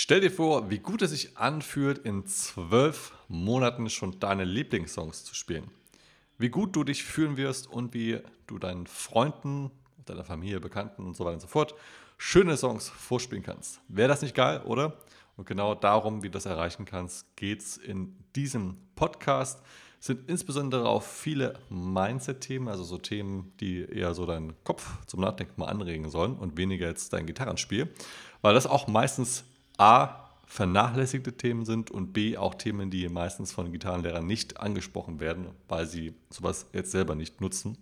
Stell dir vor, wie gut es sich anfühlt, in zwölf Monaten schon deine Lieblingssongs zu spielen. Wie gut du dich fühlen wirst und wie du deinen Freunden, deiner Familie, Bekannten und so weiter und so fort schöne Songs vorspielen kannst. Wäre das nicht geil, oder? Und genau darum, wie du das erreichen kannst, geht es in diesem Podcast. Es sind insbesondere auch viele Mindset-Themen, also so Themen, die eher so deinen Kopf zum Nachdenken mal anregen sollen und weniger jetzt dein Gitarrenspiel, weil das auch meistens A, vernachlässigte Themen sind und B, auch Themen, die meistens von Gitarrenlehrern nicht angesprochen werden, weil sie sowas jetzt selber nicht nutzen,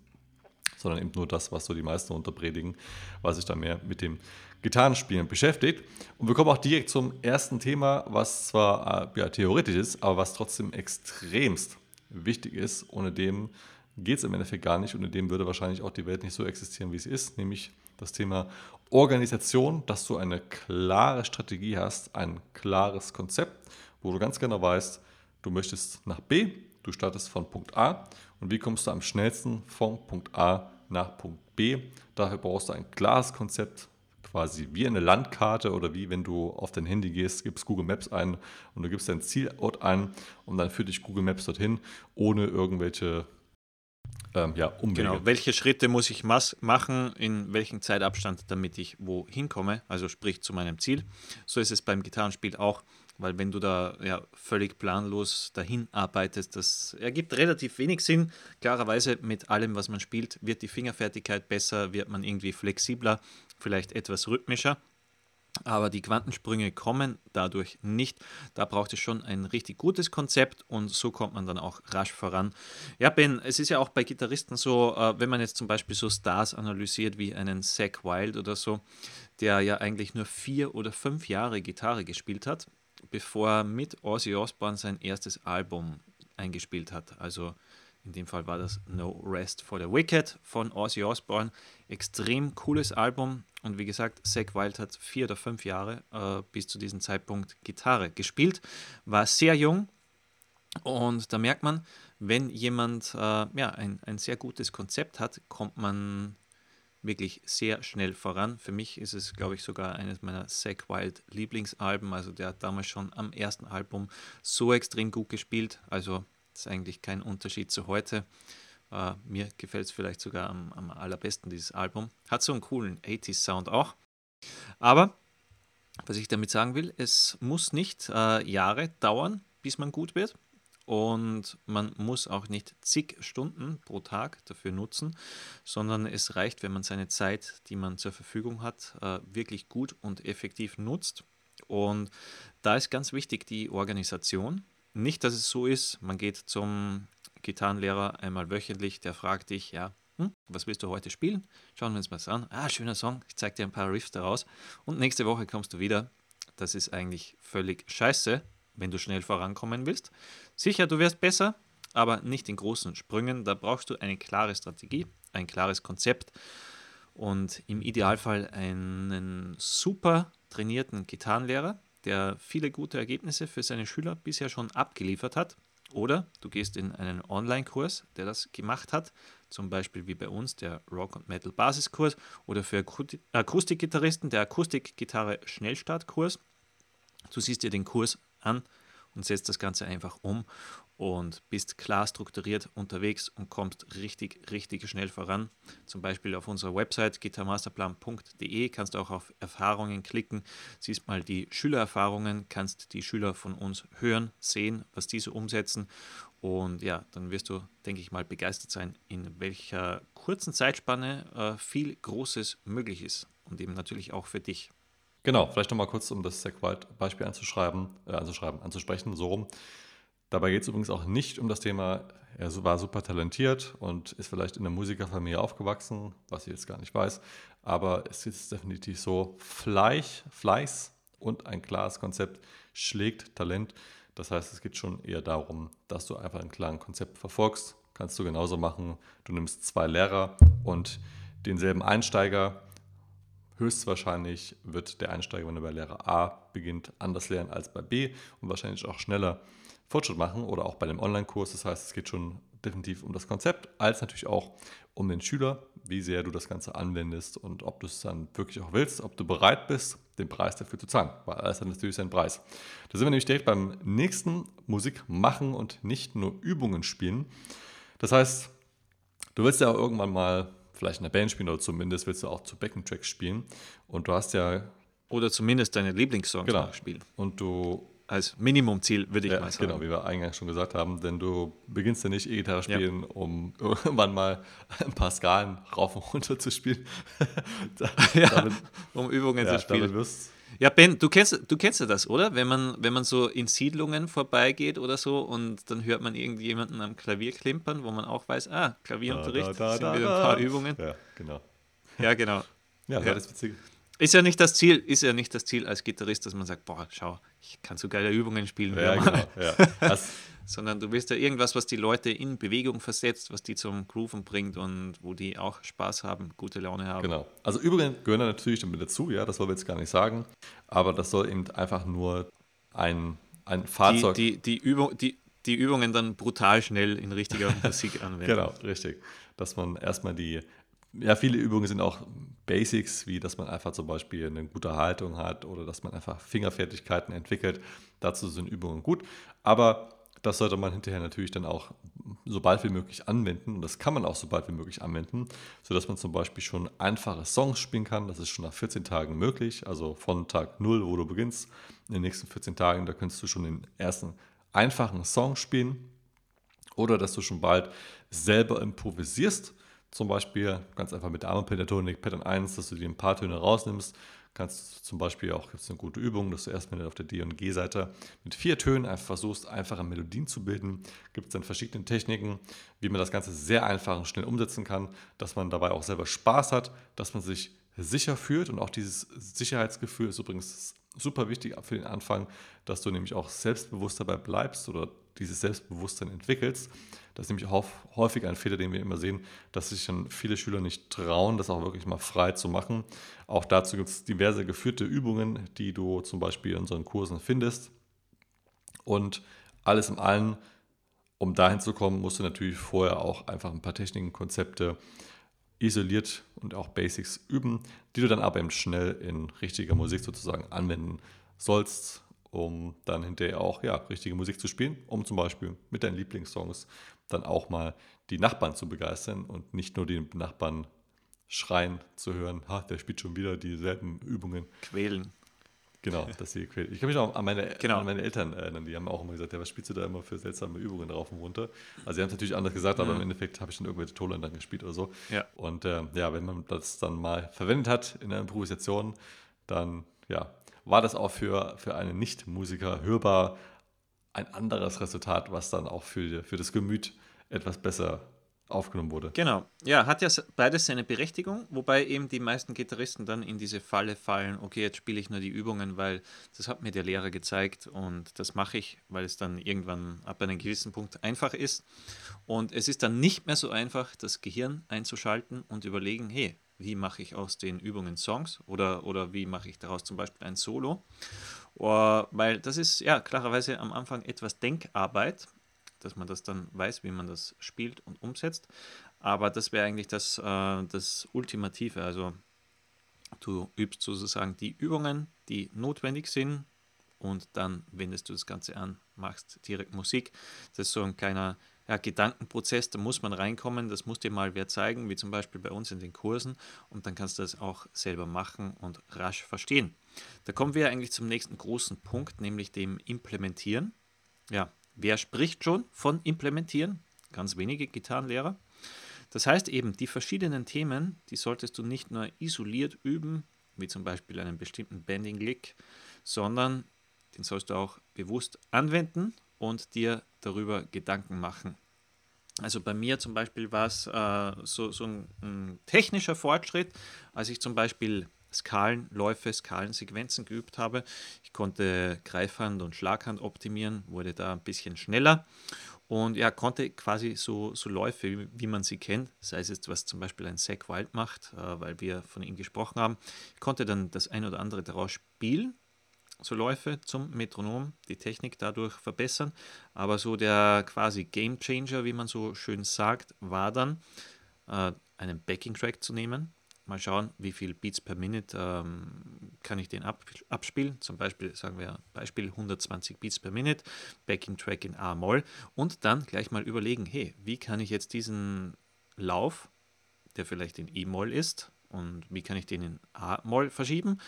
sondern eben nur das, was so die meisten unterpredigen, weil sich da mehr mit dem Gitarrenspielen beschäftigt. Und wir kommen auch direkt zum ersten Thema, was zwar äh, ja, theoretisch ist, aber was trotzdem extremst wichtig ist. Ohne dem geht es im Endeffekt gar nicht. Ohne dem würde wahrscheinlich auch die Welt nicht so existieren, wie sie ist, nämlich das Thema Organisation, dass du eine klare Strategie hast, ein klares Konzept, wo du ganz genau weißt, du möchtest nach B, du startest von Punkt A und wie kommst du am schnellsten von Punkt A nach Punkt B. Dafür brauchst du ein klares Konzept, quasi wie eine Landkarte oder wie wenn du auf dein Handy gehst, gibst Google Maps ein und du gibst deinen Zielort ein und dann führt dich Google Maps dorthin, ohne irgendwelche ähm, ja, Umwege. Genau, welche Schritte muss ich machen, in welchem Zeitabstand, damit ich wo hinkomme, also sprich zu meinem Ziel. So ist es beim Gitarrenspiel auch, weil wenn du da ja völlig planlos dahin arbeitest, das ergibt relativ wenig Sinn. Klarerweise mit allem, was man spielt, wird die Fingerfertigkeit besser, wird man irgendwie flexibler, vielleicht etwas rhythmischer. Aber die Quantensprünge kommen dadurch nicht. Da braucht es schon ein richtig gutes Konzept und so kommt man dann auch rasch voran. Ja, Ben, es ist ja auch bei Gitarristen so, äh, wenn man jetzt zum Beispiel so Stars analysiert wie einen Zach Wild oder so, der ja eigentlich nur vier oder fünf Jahre Gitarre gespielt hat, bevor er mit Ozzy Osbourne sein erstes Album eingespielt hat. Also in dem Fall war das No Rest for the Wicked von Ozzy Osbourne. Extrem cooles Album. Und wie gesagt, Zack Wild hat vier oder fünf Jahre äh, bis zu diesem Zeitpunkt Gitarre gespielt. War sehr jung. Und da merkt man, wenn jemand äh, ja, ein, ein sehr gutes Konzept hat, kommt man wirklich sehr schnell voran. Für mich ist es, glaube ich, sogar eines meiner Zack Wild Lieblingsalben. Also der hat damals schon am ersten Album so extrem gut gespielt. Also ist eigentlich kein Unterschied zu heute. Uh, mir gefällt es vielleicht sogar am, am, allerbesten, dieses Album. Hat so einen coolen 80s-Sound auch. Aber, was ich damit sagen will, es muss nicht uh, Jahre dauern, bis man gut wird. Und man muss auch nicht zig Stunden pro Tag dafür nutzen, sondern es reicht, wenn man seine Zeit, die man zur Verfügung hat, uh, wirklich gut und effektiv nutzt. Und da ist ganz wichtig die Organisation. Nicht, dass es so ist, man geht zum Gitarrenlehrer einmal wöchentlich, der fragt dich, ja, hm, was willst du heute spielen? Schauen wir uns mal an. Ah, schöner Song, ich zeige dir ein paar Riffs daraus. Und nächste Woche kommst du wieder. Das ist eigentlich völlig scheiße, wenn du schnell vorankommen willst. Sicher, du wirst besser, aber nicht in großen Sprüngen. Da brauchst du eine klare Strategie, ein klares Konzept und im Idealfall einen super trainierten Gitarrenlehrer, der viele gute Ergebnisse für seine Schüler bisher schon abgeliefert hat. Oder du gehst in einen Online-Kurs, der das gemacht hat, zum Beispiel wie bei uns der Rock- und Metal-Basiskurs oder für Akustikgitarristen der Akustikgitarre Schnellstartkurs. Du siehst dir den Kurs an und setzt das Ganze einfach um und bist klar strukturiert unterwegs und kommst richtig, richtig schnell voran. Zum Beispiel auf unserer Website gitarmasterplan.de kannst du auch auf Erfahrungen klicken, siehst mal die Schülererfahrungen, kannst die Schüler von uns hören, sehen, was diese umsetzen und ja, dann wirst du, denke ich mal, begeistert sein, in welcher kurzen Zeitspanne äh, viel Großes möglich ist und eben natürlich auch für dich. Genau, vielleicht nochmal kurz, um das Segwald-Beispiel anzuschreiben, äh, anzuschreiben, anzusprechen, so rum. Dabei geht es übrigens auch nicht um das Thema, er war super talentiert und ist vielleicht in einer Musikerfamilie aufgewachsen, was ich jetzt gar nicht weiß. Aber es ist definitiv so, Fleisch, Fleiß und ein klares Konzept schlägt Talent. Das heißt, es geht schon eher darum, dass du einfach ein klares Konzept verfolgst. Kannst du genauso machen. Du nimmst zwei Lehrer und denselben Einsteiger. Höchstwahrscheinlich wird der Einsteiger, wenn er bei Lehrer A beginnt, anders lernen als bei B und wahrscheinlich auch schneller Fortschritt machen oder auch bei dem Online-Kurs. Das heißt, es geht schon definitiv um das Konzept, als natürlich auch um den Schüler, wie sehr du das Ganze anwendest und ob du es dann wirklich auch willst, ob du bereit bist, den Preis dafür zu zahlen, weil alles hat natürlich seinen Preis. Da sind wir nämlich direkt beim nächsten Musik machen und nicht nur Übungen spielen. Das heißt, du willst ja auch irgendwann mal vielleicht in der Band spielen oder zumindest willst du auch zu Backing-Tracks spielen und du hast ja... Oder zumindest deine Lieblingssongs genau, spielen. Und du als Minimumziel, würde ich ja, mal sagen. Genau, wie wir eingangs schon gesagt haben, denn du beginnst ja nicht E-Gitarre spielen, ja. um irgendwann mal ein paar Skalen rauf und runter zu spielen. da, ja, damit, um Übungen zu spielen. Ja, Ben, du kennst, du kennst ja das, oder? Wenn man, wenn man so in Siedlungen vorbeigeht oder so und dann hört man irgendjemanden am Klavier klimpern, wo man auch weiß, ah, Klavierunterricht, da, da, da, sind wieder ein paar Übungen. Ja, genau. Ja, genau. Ja, ja. das ist witzig. Ist ja nicht das Ziel, ist ja nicht das Ziel als Gitarrist, dass man sagt, boah, schau, ich kann so geile Übungen spielen. Ja, genau, ja. Sondern du willst ja irgendwas, was die Leute in Bewegung versetzt, was die zum Grooven bringt und wo die auch Spaß haben, gute Laune haben. Genau. Also Übungen gehören natürlich damit dazu, ja, das wollen wir jetzt gar nicht sagen. Aber das soll eben einfach nur ein, ein Fahrzeug. Die, die, die, Übung, die, die Übungen dann brutal schnell in richtiger Musik anwenden. Genau, richtig. Dass man erstmal die ja, viele Übungen sind auch Basics, wie dass man einfach zum Beispiel eine gute Haltung hat oder dass man einfach Fingerfertigkeiten entwickelt. Dazu sind Übungen gut. Aber das sollte man hinterher natürlich dann auch so bald wie möglich anwenden. Und das kann man auch so bald wie möglich anwenden, sodass man zum Beispiel schon einfache Songs spielen kann. Das ist schon nach 14 Tagen möglich. Also von Tag 0, wo du beginnst, in den nächsten 14 Tagen, da könntest du schon den ersten einfachen Song spielen. Oder dass du schon bald selber improvisierst zum Beispiel ganz einfach mit der Armpentatonic Pattern 1, dass du dir ein paar Töne rausnimmst. Kannst zum Beispiel auch, gibt es eine gute Übung, dass du erstmal auf der D- und G-Seite mit vier Tönen einfach versuchst, einfache Melodien zu bilden. Gibt es dann verschiedene Techniken, wie man das Ganze sehr einfach und schnell umsetzen kann, dass man dabei auch selber Spaß hat, dass man sich sicher fühlt und auch dieses Sicherheitsgefühl ist übrigens super wichtig für den Anfang, dass du nämlich auch selbstbewusst dabei bleibst oder dieses Selbstbewusstsein entwickelst. Das ist nämlich häufig ein Fehler, den wir immer sehen, dass sich dann viele Schüler nicht trauen, das auch wirklich mal frei zu machen. Auch dazu gibt es diverse geführte Übungen, die du zum Beispiel in unseren Kursen findest. Und alles in allem, um dahin zu kommen, musst du natürlich vorher auch einfach ein paar Techniken, Konzepte isoliert und auch Basics üben, die du dann aber eben schnell in richtiger Musik sozusagen anwenden sollst um dann hinterher auch ja, richtige Musik zu spielen, um zum Beispiel mit deinen Lieblingssongs dann auch mal die Nachbarn zu begeistern und nicht nur die Nachbarn schreien zu hören, ha, der spielt schon wieder dieselben Übungen. Quälen. Genau, dass sie quälen. Ich kann mich auch an meine, genau. an meine Eltern erinnern, die haben auch immer gesagt, ja, was spielst du da immer für seltsame Übungen rauf und runter? Also sie haben es natürlich anders gesagt, aber mhm. im Endeffekt habe ich dann irgendwelche Tolen dann gespielt oder so. Ja. Und äh, ja, wenn man das dann mal verwendet hat in der Improvisation, dann ja, war das auch für, für einen Nicht-Musiker hörbar ein anderes Resultat, was dann auch für, für das Gemüt etwas besser aufgenommen wurde. Genau, ja, hat ja beides seine Berechtigung, wobei eben die meisten Gitarristen dann in diese Falle fallen, okay, jetzt spiele ich nur die Übungen, weil das hat mir der Lehrer gezeigt und das mache ich, weil es dann irgendwann ab einem gewissen Punkt einfach ist. Und es ist dann nicht mehr so einfach, das Gehirn einzuschalten und überlegen, hey, wie mache ich aus den Übungen Songs oder, oder wie mache ich daraus zum Beispiel ein Solo. Uh, weil das ist ja klarerweise am Anfang etwas Denkarbeit, dass man das dann weiß, wie man das spielt und umsetzt. Aber das wäre eigentlich das, uh, das Ultimative. Also du übst sozusagen die Übungen, die notwendig sind und dann wendest du das Ganze an, machst direkt Musik. Das ist so ein kleiner ja, Gedankenprozess, da muss man reinkommen, das muss dir mal wer zeigen, wie zum Beispiel bei uns in den Kursen und dann kannst du das auch selber machen und rasch verstehen. Da kommen wir eigentlich zum nächsten großen Punkt, nämlich dem Implementieren. Ja, wer spricht schon von Implementieren? Ganz wenige Gitarrenlehrer. Das heißt eben, die verschiedenen Themen, die solltest du nicht nur isoliert üben, wie zum Beispiel einen bestimmten Bending-Lick, sondern den sollst du auch bewusst anwenden und dir darüber Gedanken machen. Also bei mir zum Beispiel war es äh, so, so ein, ein, technischer Fortschritt, als ich zum Beispiel Skalenläufe, Skalensequenzen geübt habe. Ich konnte Greifhand und Schlaghand optimieren, wurde da ein bisschen schneller und ja, konnte quasi so, so Läufe, wie, wie man sie kennt, sei es jetzt, was zum Beispiel ein Zack Wild macht, äh, weil wir von ihm gesprochen haben, ich konnte dann das ein oder andere daraus spielen so Läufe zum Metronom, die Technik dadurch verbessern. Aber so der quasi Game Changer, wie man so schön sagt, war dann, äh, einen Backing-Track zu nehmen, mal schauen, wie viel Beats per Minute ähm, kann ich den ab, abspielen. Zum Beispiel, sagen wir Beispiel 120 Beats per Minute, Backing Track in A-Moll und dann gleich mal überlegen, hey, wie kann ich jetzt diesen Lauf, der vielleicht in E-Moll ist, und wie kann ich den in A-Moll verschieben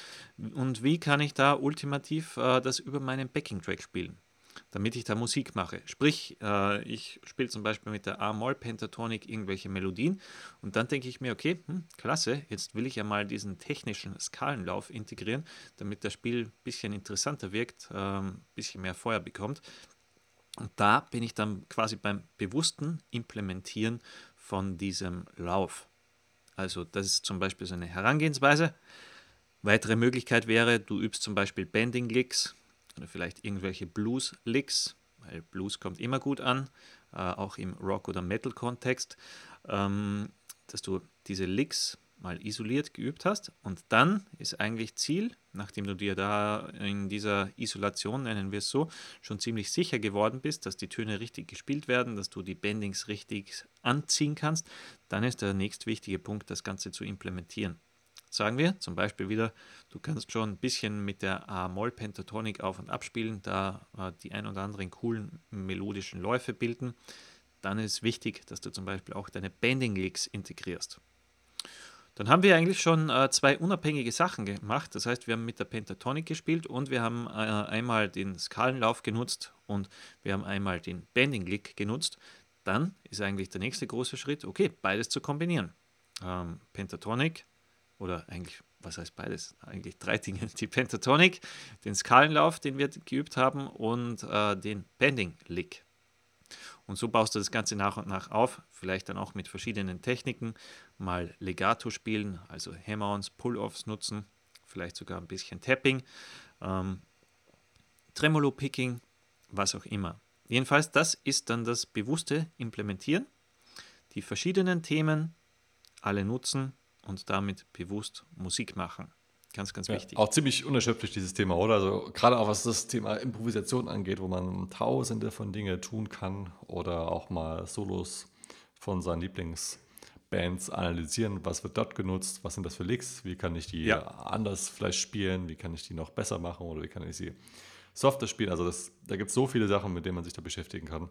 und wie kann ich da ultimativ äh, das über meinen Backing Track spielen damit ich da Musik mache. Sprich, äh, ich spiele zum Beispiel mit der A-Moll-Pentatonik irgendwelche Melodien und dann denke ich mir, okay, hm, klasse, jetzt will ich ja mal diesen technischen Skalenlauf integrieren, damit das Spiel ein bisschen interessanter wirkt, ein ähm, bisschen mehr Feuer bekommt. Und da bin ich dann quasi beim bewussten Implementieren von diesem Lauf. Also das ist zum Beispiel so eine Herangehensweise. Weitere Möglichkeit wäre, du übst zum Beispiel Bending-Licks, oder vielleicht irgendwelche Blues-Licks, weil Blues kommt immer gut an, äh, auch im Rock- oder Metal-Kontext, ähm, dass du diese Licks mal isoliert geübt hast und dann ist eigentlich Ziel, nachdem du dir da in dieser Isolation, nennen wir es so, schon ziemlich sicher geworden bist, dass die Töne richtig gespielt werden, dass du die Bendings richtig anziehen kannst, dann ist der nächstwichtige Punkt, das Ganze zu implementieren. Sagen wir zum Beispiel wieder, du kannst schon ein bisschen mit der A-Moll-Pentatonik auf- und abspielen, da äh, die ein oder anderen coolen melodischen Läufe bilden. Dann ist wichtig, dass du zum Beispiel auch deine Bending-Licks integrierst. Dann haben wir eigentlich schon äh, zwei unabhängige Sachen gemacht. Das heißt, wir haben mit der Pentatonik gespielt und wir haben äh, einmal den Skalenlauf genutzt und wir haben einmal den Bending-Lick genutzt. Dann ist eigentlich der nächste große Schritt, okay, beides zu kombinieren. Ähm, Pentatonik oder eigentlich, was heißt beides? Eigentlich drei Dinge. Die Pentatonik, den Skalenlauf, den wir geübt haben und äh, den Bending Lick. Und so baust du das Ganze nach und nach auf, vielleicht dann auch mit verschiedenen Techniken, mal Legato spielen, also Hammer-ons, Pull-offs nutzen, vielleicht sogar ein bisschen Tapping, ähm, Tremolo-Picking, was auch immer. Jedenfalls, das ist dann das bewusste Implementieren, die verschiedenen Themen alle nutzen und damit bewusst Musik machen. Ganz, ganz wichtig. Ja, auch ziemlich unerschöpflich dieses Thema, oder? Also gerade auch was das Thema Improvisation angeht, wo man tausende von Dingen tun kann oder auch mal Solos von seinen Lieblingsbands analysieren. Was wird dort genutzt? Was sind das für Licks? Wie kann ich die ja. anders vielleicht spielen? Wie kann ich die noch besser machen oder wie kann ich sie softer spielen? Also das, da gibt es so viele Sachen, mit denen man sich da beschäftigen kann.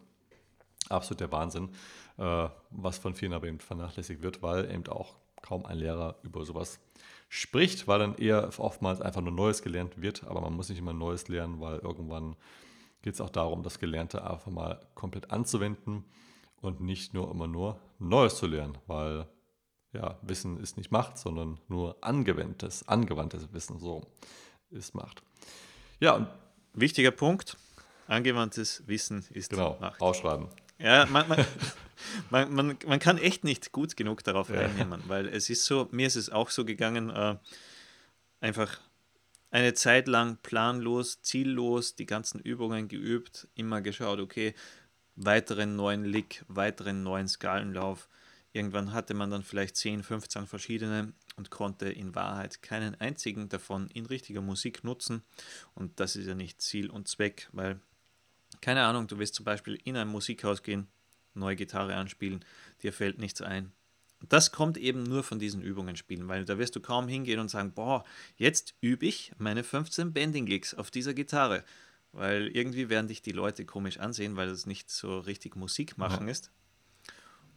Absolut der Wahnsinn, äh, was von vielen aber eben vernachlässigt wird, weil eben auch kaum ein Lehrer über sowas spricht, weil dann eher oftmals einfach nur Neues gelernt wird. Aber man muss nicht immer Neues lernen, weil irgendwann geht es auch darum, das Gelernte einfach mal komplett anzuwenden und nicht nur immer nur Neues zu lernen, weil ja, Wissen ist nicht Macht, sondern nur angewandtes, angewandtes Wissen so ist Macht. Ja, und wichtiger Punkt, angewandtes Wissen ist genau, Macht. Ausschreiben. Ja, man, man, man, man, man, kann echt nicht gut genug darauf ja. reinnehmen, weil es ist so, mir ist es auch so gegangen, äh, einfach eine Zeit lang planlos, ziellos die ganzen Übungen geübt, immer geschaut, okay, weiteren neuen Lick, weiteren neuen Skalenlauf. Irgendwann hatte man dann vielleicht 10, 15 verschiedene und konnte in Wahrheit keinen einzigen davon in richtiger Musik nutzen. Und das ist ja nicht Ziel und Zweck, weil keine Ahnung, du willst zum Beispiel in ein Musikhaus gehen, neue Gitarre anspielen, dir fällt nichts ein. Das kommt eben nur von diesen Übungen spielen, weil da wirst du kaum hingehen und sagen, boah, jetzt übe ich meine 15 Bending-Gigs auf dieser Gitarre. Weil irgendwie werden dich die Leute komisch ansehen, weil das nicht so richtig Musik machen ja. ist.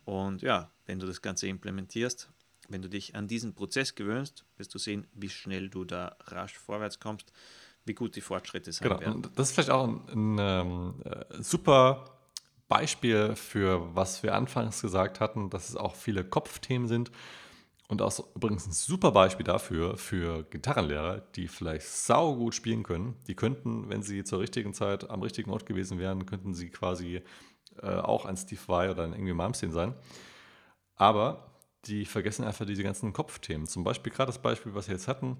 Und ja, wenn du das Ganze implementierst, wenn du dich an diesen Prozess gewöhnst, wirst du sehen, wie schnell du da rasch vorwärts kommst wie gut die Fortschritte sein genau. werden. Und das ist vielleicht auch ein, ein ähm, äh, super Beispiel für, was wir anfangs gesagt hatten, dass es auch viele Kopfthemen sind. Und auch übrigens ein super Beispiel dafür, für Gitarrenlehrer, die vielleicht saugut spielen können. Die könnten, wenn sie zur richtigen Zeit am richtigen Ort gewesen wären, könnten sie quasi äh, auch ein Steve Vai oder ein Ingrid Malmsteen sein. Aber die vergessen einfach diese ganzen Kopfthemen. Zum Beispiel gerade das Beispiel, was wir jetzt hatten,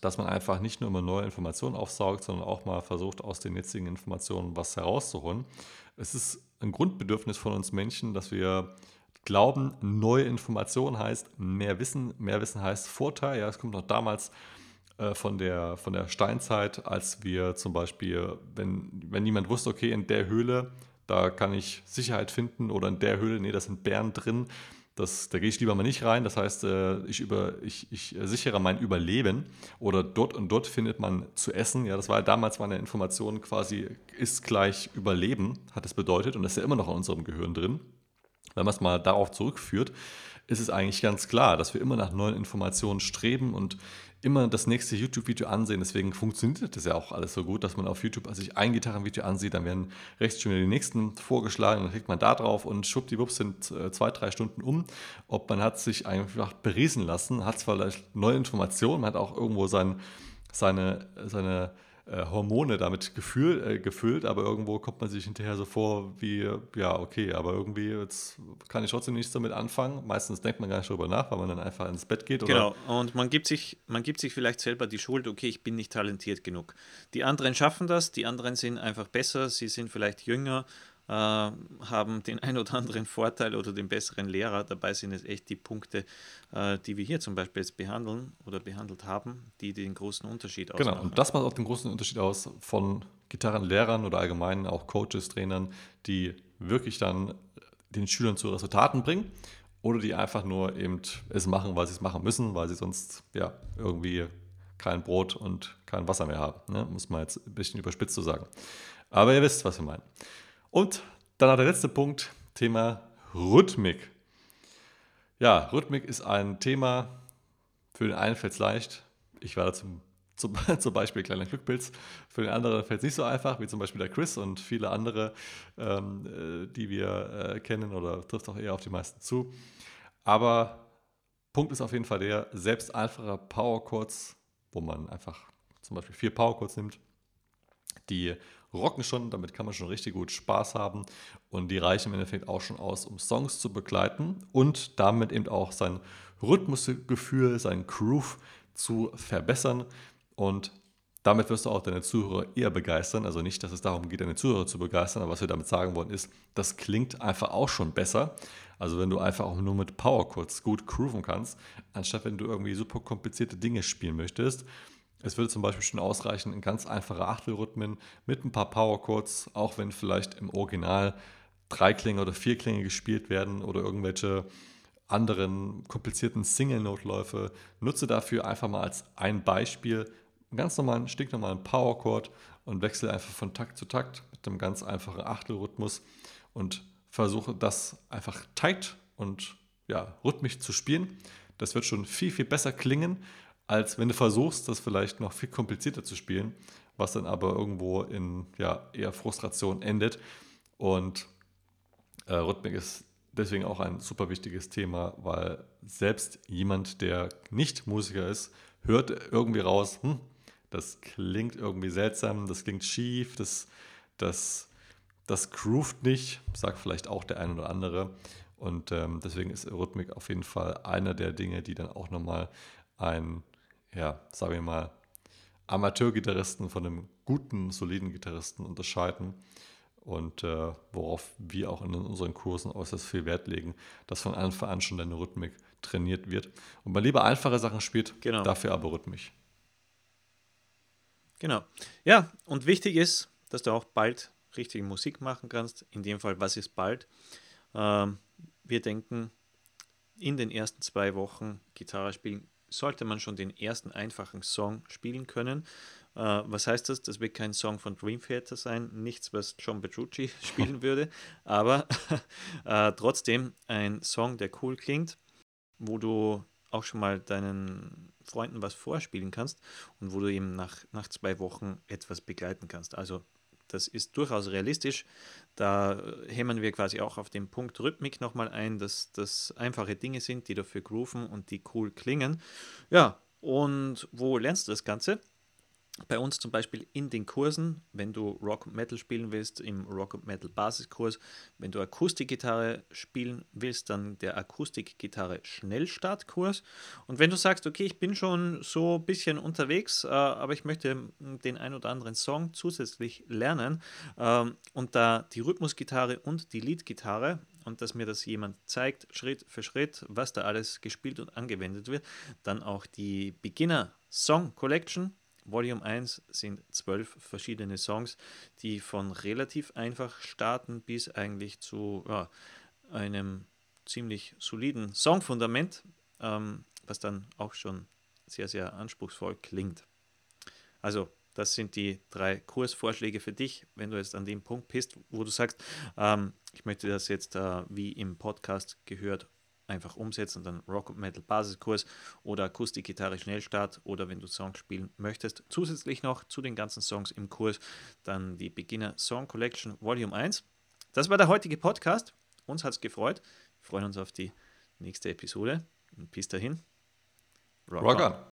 dass man einfach nicht nur immer neue Informationen aufsaugt, sondern auch mal versucht, aus den jetzigen Informationen was herauszuholen. Es ist ein Grundbedürfnis von uns Menschen, dass wir glauben, neue Informationen heißt mehr Wissen. Mehr Wissen heißt Vorteil. Ja, es kommt noch damals äh, von, der, von der Steinzeit, als wir zum Beispiel, wenn, wenn niemand wusste, okay, in der Höhle, da kann ich Sicherheit finden oder in der Höhle, nee, da sind Bären drin, Das, da gehe ich lieber mal nicht rein. Das heißt, äh, ich, über, ich, ich sichere mein Überleben oder dort und dort findet man zu essen. Ja, das war damals meine Information quasi, ist gleich Überleben, hat es bedeutet. Und das ist ja immer noch in unserem Gehirn drin. Wenn man es mal darauf zurückführt, ist es eigentlich ganz klar, dass wir immer nach neuen Informationen streben und immer das nächste YouTube-Video ansehen. Deswegen funktioniert das ja auch alles so gut, dass man auf YouTube sich ein Gitarrenvideo ansieht, dann werden rechts schon wieder die nächsten vorgeschlagen, dann klickt man da drauf und schwuppdiwupps sind äh, zwei, drei Stunden um. Ob man hat sich einfach beriesen lassen, hat zwar vielleicht neue Informationen, man hat auch irgendwo sein, seine, seine äh, Hormone damit gefühl, äh, gefüllt, aber irgendwo kommt man sich hinterher so vor wie, ja, okay, aber irgendwie jetzt kann ich trotzdem nichts damit anfangen. Meistens denkt man gar nicht darüber nach, weil man dann einfach ins Bett geht. Genau, und man gibt, sich, man gibt sich vielleicht selber die Schuld, okay, ich bin nicht talentiert genug. Die anderen schaffen das, die anderen sind einfach besser, sie sind vielleicht jünger, äh, haben den ein oder anderen Vorteil oder den besseren Lehrer. Dabei sind es echt die Punkte, äh, die wir hier zum Beispiel jetzt behandeln oder behandelt haben, die den großen Unterschied ausmachen. Genau, und das macht auch den großen Unterschied aus von Gitarrenlehrern oder allgemein auch Coaches, Trainern, die wirklich dann den Schülern zu Resultaten bringen oder die einfach nur eben es machen, weil sie es machen müssen, weil sie sonst ja irgendwie kein Brot und kein Wasser mehr haben. Ne? Muss man jetzt ein bisschen überspitzt zu so sagen. Aber ihr wisst, was wir meinen. Und dann noch der letzte Punkt, Thema Rhythmik. Ja, Rhythmik ist ein Thema, für den einen fällt es leicht. Ich war da zum, zum, zum Beispiel kleiner Glückpilz. Für den anderen fällt es nicht so einfach, wie zum Beispiel der Chris und viele andere, ähm, äh, die wir äh, kennen oder trifft auch eher auf die meisten zu. Aber Punkt ist auf jeden Fall der, selbst einfache Power-Chords, wo man einfach zum Beispiel vier Power-Chords nimmt, die rocken schon, damit kann man schon richtig gut Spaß haben und die reichen im Endeffekt auch schon aus, um Songs zu begleiten und damit eben auch sein Rhythmusgefühl, sein Groove zu verbessern und damit wirst du auch deine Zuhörer eher begeistern. Also nicht, dass es darum geht, deine Zuhörer zu begeistern, aber was wir damit sagen wollen ist, das klingt einfach auch schon besser. Also wenn du einfach auch nur mit Power kurz gut grooven kannst, anstatt wenn du irgendwie super komplizierte Dinge spielen möchtest. Es würde zum Beispiel schon ausreichen, in ganz einfache Achtelrhythmen mit ein paar Powerchords, auch wenn vielleicht im Original drei Klänge oder vier Klänge gespielt werden oder irgendwelche anderen komplizierten Single-Note-Läufe. Nutze dafür einfach mal als ein Beispiel einen ganz normalen, stinknormalen Powerchord und wechsle einfach von Takt zu Takt mit einem ganz einfachen Achtelrhythmus und versuche das einfach tight und ja, rhythmisch zu spielen. Das wird schon viel, viel besser klingen, als wenn du versuchst, das vielleicht noch viel komplizierter zu spielen, was dann aber irgendwo in ja, eher Frustration endet. Und äh, Rhythmik ist deswegen auch ein super wichtiges Thema, weil selbst jemand, der nicht Musiker ist, hört irgendwie raus, hm, das klingt irgendwie seltsam, das klingt schief, das, das, das groovt nicht, sagt vielleicht auch der eine oder andere. Und ähm, deswegen ist Rhythmik auf jeden Fall einer der Dinge, die dann auch nochmal ein ja, sagen wir mal, Amateurgitarristen von einem guten, soliden Gitarristen unterscheiden und äh, worauf wir auch in unseren Kursen äußerst viel Wert legen, dass von Anfang an schon deine Rhythmik trainiert wird und man lieber einfache Sachen spielt, genau. dafür aber rhythmisch. Genau. Ja, und wichtig ist, dass du auch bald richtige Musik machen kannst. In dem Fall, was ist bald? Ähm, wir denken, in den ersten zwei Wochen Gitarre spielen sollte man schon den ersten einfachen Song spielen können. Äh, was heißt das? Das wird kein Song von Dream Theater sein, nichts, was John Petrucci spielen würde, aber äh, trotzdem ein Song, der cool klingt, wo du auch schon mal deinen Freunden was vorspielen kannst und wo du eben nach, nach zwei Wochen etwas begleiten kannst. Also das ist durchaus realistisch. Da hämmern wir quasi auch auf den Punkt Rhythmik nochmal ein, dass das einfache Dinge sind, die dafür grooven und die cool klingen. Ja, und wo lernst du das Ganze? Bei uns zum Beispiel in den Kursen, wenn du Rock und Metal spielen willst, im Rock und Metal Basiskurs, wenn du Akustikgitarre spielen willst, dann der Akustikgitarre Schnellstartkurs. Und wenn du sagst, okay, ich bin schon so ein bisschen unterwegs, äh, aber ich möchte den ein oder anderen Song zusätzlich lernen ähm, und da die Rhythmusgitarre und die Leadgitarre und dass mir das jemand zeigt, Schritt für Schritt, was da alles gespielt und angewendet wird, dann auch die Beginner Song Collection Volume 1 sind zwölf verschiedene Songs, die von relativ einfach starten bis eigentlich zu ja, einem ziemlich soliden Songfundament, ähm, was dann auch schon sehr, sehr anspruchsvoll klingt. Also, das sind die drei Kursvorschläge für dich, wenn du jetzt an dem Punkt bist, wo du sagst, ähm, ich möchte das jetzt äh, wie im Podcast gehört einfach umsetzen, dann Rock und Metal Basiskurs oder Akustikgitarre Schnellstart oder wenn du Songs spielen möchtest, zusätzlich noch zu den ganzen Songs im Kurs dann die Beginner Song Collection Volume 1. Das war der heutige Podcast. Uns hat es gefreut. Wir freuen uns auf die nächste Episode. Und bis dahin. Rock, Rock on.